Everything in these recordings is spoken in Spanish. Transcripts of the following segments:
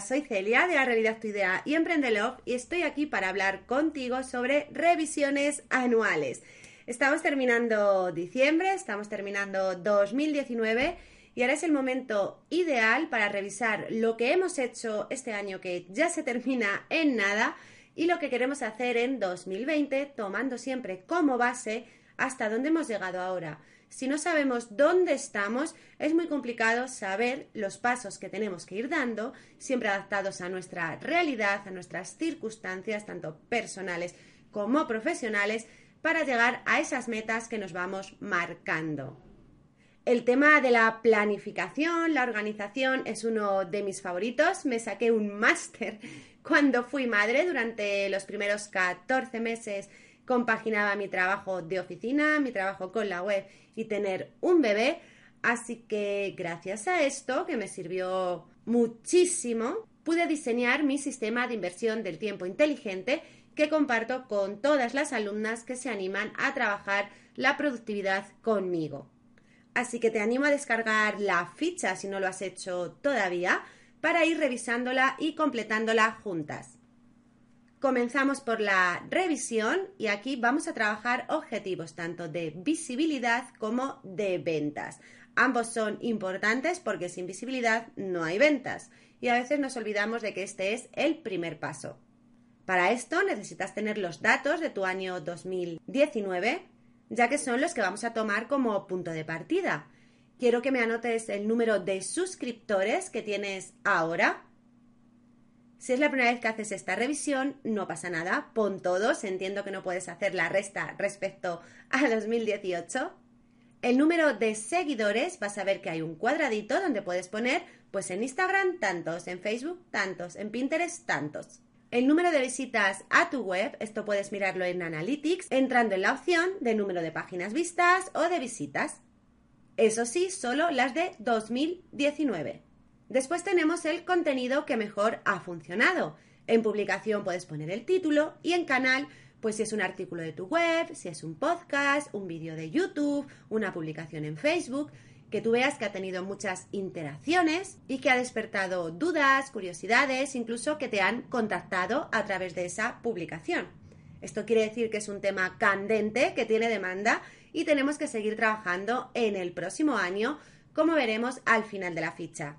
soy Celia de la Realidad Tu Idea y Emprende Love y estoy aquí para hablar contigo sobre revisiones anuales. Estamos terminando diciembre, estamos terminando 2019 y ahora es el momento ideal para revisar lo que hemos hecho este año que ya se termina en nada y lo que queremos hacer en 2020 tomando siempre como base hasta dónde hemos llegado ahora. Si no sabemos dónde estamos, es muy complicado saber los pasos que tenemos que ir dando, siempre adaptados a nuestra realidad, a nuestras circunstancias, tanto personales como profesionales, para llegar a esas metas que nos vamos marcando. El tema de la planificación, la organización, es uno de mis favoritos. Me saqué un máster cuando fui madre durante los primeros 14 meses compaginaba mi trabajo de oficina, mi trabajo con la web y tener un bebé. Así que gracias a esto, que me sirvió muchísimo, pude diseñar mi sistema de inversión del tiempo inteligente que comparto con todas las alumnas que se animan a trabajar la productividad conmigo. Así que te animo a descargar la ficha si no lo has hecho todavía para ir revisándola y completándola juntas. Comenzamos por la revisión y aquí vamos a trabajar objetivos tanto de visibilidad como de ventas. Ambos son importantes porque sin visibilidad no hay ventas y a veces nos olvidamos de que este es el primer paso. Para esto necesitas tener los datos de tu año 2019, ya que son los que vamos a tomar como punto de partida. Quiero que me anotes el número de suscriptores que tienes ahora si es la primera vez que haces esta revisión, no pasa nada, pon todos, entiendo que no puedes hacer la resta respecto a 2018. El número de seguidores, vas a ver que hay un cuadradito donde puedes poner, pues en Instagram tantos, en Facebook tantos, en Pinterest tantos. El número de visitas a tu web, esto puedes mirarlo en Analytics, entrando en la opción de número de páginas vistas o de visitas. Eso sí, solo las de 2019. Después tenemos el contenido que mejor ha funcionado. En publicación puedes poner el título y en canal, pues si es un artículo de tu web, si es un podcast, un vídeo de YouTube, una publicación en Facebook, que tú veas que ha tenido muchas interacciones y que ha despertado dudas, curiosidades, incluso que te han contactado a través de esa publicación. Esto quiere decir que es un tema candente, que tiene demanda y tenemos que seguir trabajando en el próximo año, como veremos al final de la ficha.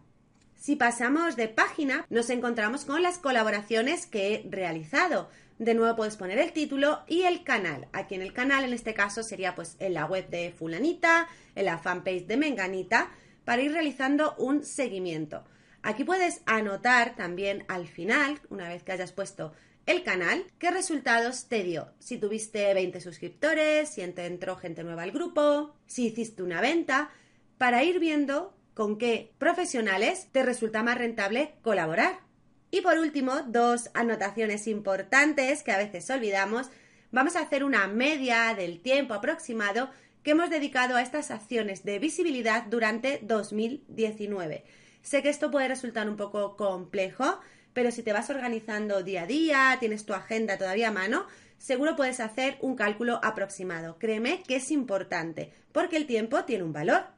Si pasamos de página, nos encontramos con las colaboraciones que he realizado. De nuevo puedes poner el título y el canal. Aquí en el canal, en este caso, sería pues en la web de fulanita, en la fanpage de menganita, para ir realizando un seguimiento. Aquí puedes anotar también al final, una vez que hayas puesto el canal, qué resultados te dio. Si tuviste 20 suscriptores, si entró gente nueva al grupo, si hiciste una venta, para ir viendo con qué profesionales te resulta más rentable colaborar. Y por último, dos anotaciones importantes que a veces olvidamos. Vamos a hacer una media del tiempo aproximado que hemos dedicado a estas acciones de visibilidad durante 2019. Sé que esto puede resultar un poco complejo, pero si te vas organizando día a día, tienes tu agenda todavía a mano, seguro puedes hacer un cálculo aproximado. Créeme que es importante, porque el tiempo tiene un valor.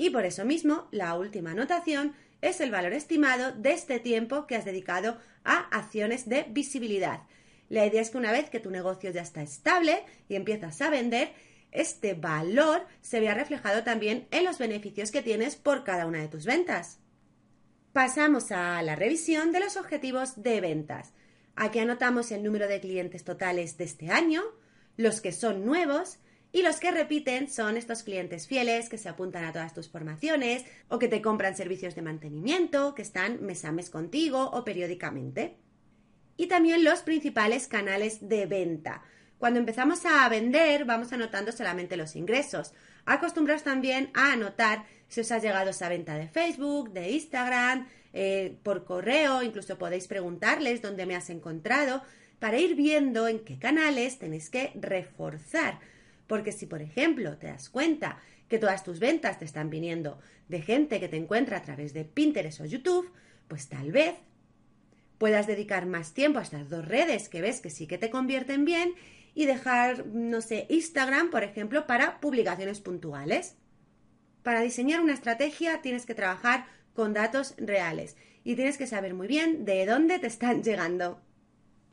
Y por eso mismo, la última anotación es el valor estimado de este tiempo que has dedicado a acciones de visibilidad. La idea es que una vez que tu negocio ya está estable y empiezas a vender, este valor se vea reflejado también en los beneficios que tienes por cada una de tus ventas. Pasamos a la revisión de los objetivos de ventas. Aquí anotamos el número de clientes totales de este año, los que son nuevos y los que repiten son estos clientes fieles que se apuntan a todas tus formaciones o que te compran servicios de mantenimiento, que están mes a mes contigo o periódicamente. Y también los principales canales de venta. Cuando empezamos a vender, vamos anotando solamente los ingresos. Acostumbraos también a anotar si os ha llegado esa venta de Facebook, de Instagram, eh, por correo, incluso podéis preguntarles dónde me has encontrado, para ir viendo en qué canales tenéis que reforzar. Porque si, por ejemplo, te das cuenta que todas tus ventas te están viniendo de gente que te encuentra a través de Pinterest o YouTube, pues tal vez puedas dedicar más tiempo a estas dos redes que ves que sí que te convierten bien y dejar, no sé, Instagram, por ejemplo, para publicaciones puntuales. Para diseñar una estrategia tienes que trabajar con datos reales y tienes que saber muy bien de dónde te están llegando.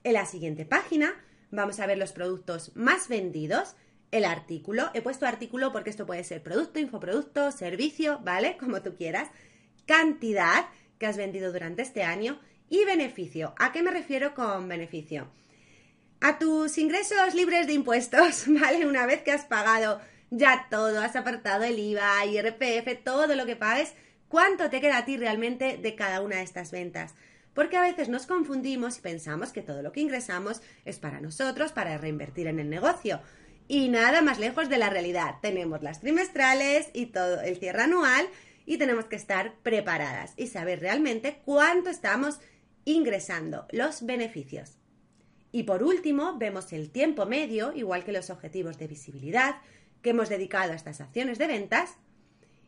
En la siguiente página vamos a ver los productos más vendidos, el artículo. He puesto artículo porque esto puede ser producto, infoproducto, servicio, ¿vale? Como tú quieras. Cantidad que has vendido durante este año y beneficio. ¿A qué me refiero con beneficio? a tus ingresos libres de impuestos, ¿vale? Una vez que has pagado ya todo, has apartado el IVA, IRPF, todo lo que pagues, ¿cuánto te queda a ti realmente de cada una de estas ventas? Porque a veces nos confundimos y pensamos que todo lo que ingresamos es para nosotros, para reinvertir en el negocio. Y nada más lejos de la realidad. Tenemos las trimestrales y todo el cierre anual y tenemos que estar preparadas y saber realmente cuánto estamos ingresando, los beneficios. Y por último, vemos el tiempo medio, igual que los objetivos de visibilidad que hemos dedicado a estas acciones de ventas,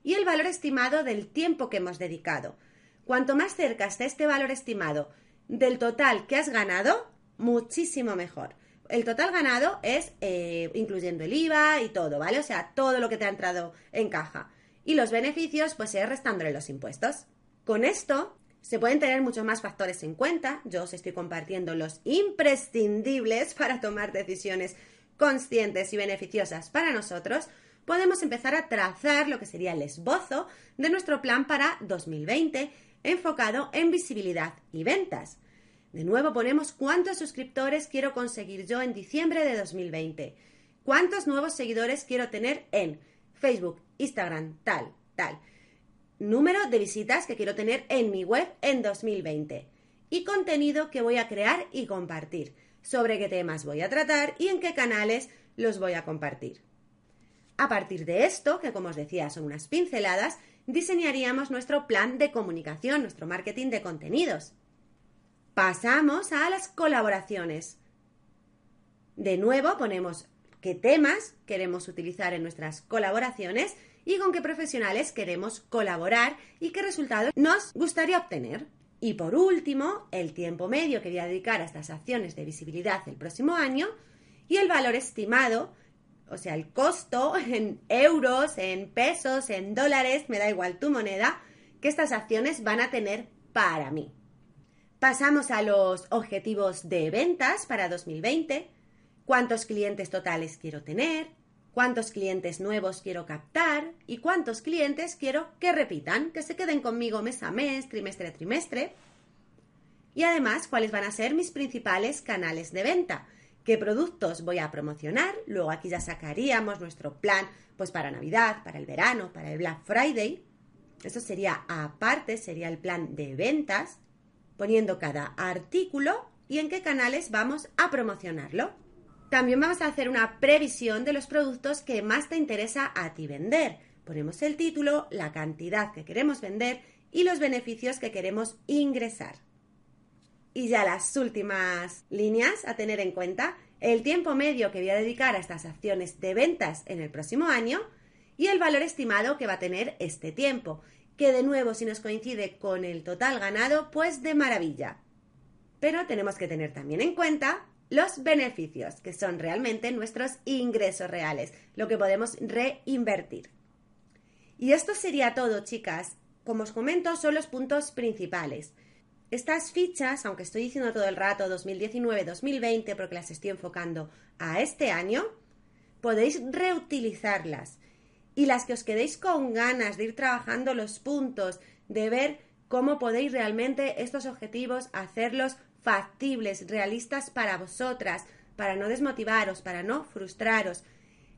y el valor estimado del tiempo que hemos dedicado. Cuanto más cerca esté este valor estimado del total que has ganado, muchísimo mejor. El total ganado es eh, incluyendo el IVA y todo, ¿vale? O sea, todo lo que te ha entrado en caja. Y los beneficios, pues es restándole los impuestos. Con esto se pueden tener muchos más factores en cuenta. Yo os estoy compartiendo los imprescindibles para tomar decisiones conscientes y beneficiosas para nosotros. Podemos empezar a trazar lo que sería el esbozo de nuestro plan para 2020 enfocado en visibilidad y ventas. De nuevo ponemos cuántos suscriptores quiero conseguir yo en diciembre de 2020. ¿Cuántos nuevos seguidores quiero tener en Facebook, Instagram, tal, tal? número de visitas que quiero tener en mi web en 2020 y contenido que voy a crear y compartir, sobre qué temas voy a tratar y en qué canales los voy a compartir. A partir de esto, que como os decía son unas pinceladas, diseñaríamos nuestro plan de comunicación, nuestro marketing de contenidos. Pasamos a las colaboraciones. De nuevo ponemos qué temas queremos utilizar en nuestras colaboraciones y con qué profesionales queremos colaborar y qué resultados nos gustaría obtener. Y por último, el tiempo medio que voy a dedicar a estas acciones de visibilidad el próximo año y el valor estimado, o sea, el costo en euros, en pesos, en dólares, me da igual tu moneda, que estas acciones van a tener para mí. Pasamos a los objetivos de ventas para 2020. ¿Cuántos clientes totales quiero tener? cuántos clientes nuevos quiero captar y cuántos clientes quiero que repitan, que se queden conmigo mes a mes, trimestre a trimestre. Y además, cuáles van a ser mis principales canales de venta, qué productos voy a promocionar, luego aquí ya sacaríamos nuestro plan pues para Navidad, para el verano, para el Black Friday. Eso sería aparte, sería el plan de ventas, poniendo cada artículo y en qué canales vamos a promocionarlo. También vamos a hacer una previsión de los productos que más te interesa a ti vender. Ponemos el título, la cantidad que queremos vender y los beneficios que queremos ingresar. Y ya las últimas líneas a tener en cuenta, el tiempo medio que voy a dedicar a estas acciones de ventas en el próximo año y el valor estimado que va a tener este tiempo, que de nuevo si nos coincide con el total ganado, pues de maravilla. Pero tenemos que tener también en cuenta los beneficios, que son realmente nuestros ingresos reales, lo que podemos reinvertir. Y esto sería todo, chicas. Como os comento, son los puntos principales. Estas fichas, aunque estoy diciendo todo el rato 2019-2020 porque las estoy enfocando a este año, podéis reutilizarlas. Y las que os quedéis con ganas de ir trabajando los puntos, de ver cómo podéis realmente estos objetivos hacerlos factibles, realistas para vosotras, para no desmotivaros, para no frustraros.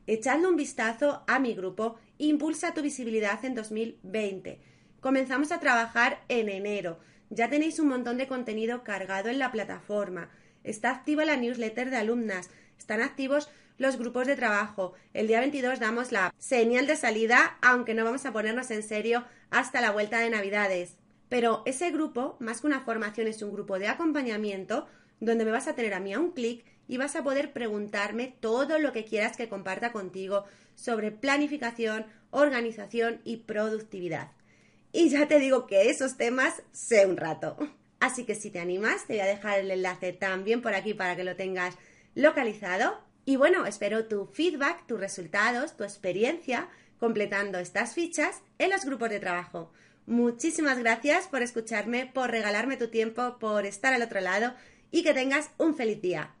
Echadle un vistazo a mi grupo Impulsa tu visibilidad en 2020. Comenzamos a trabajar en enero. Ya tenéis un montón de contenido cargado en la plataforma. Está activa la newsletter de alumnas. están activos los grupos de trabajo. El día 22 damos la señal de salida, aunque no vamos a ponernos en serio hasta la vuelta de Navidades. Pero ese grupo, más que una formación, es un grupo de acompañamiento donde me vas a tener a mí a un clic y vas a poder preguntarme todo lo que quieras que comparta contigo sobre planificación, organización y productividad. Y ya te digo que esos temas sé un rato. Así que si te animas, te voy a dejar el enlace también por aquí para que lo tengas localizado. Y bueno, espero tu feedback, tus resultados, tu experiencia completando estas fichas en los grupos de trabajo. Muchísimas gracias por escucharme, por regalarme tu tiempo, por estar al otro lado y que tengas un feliz día.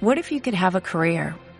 What if you could have a career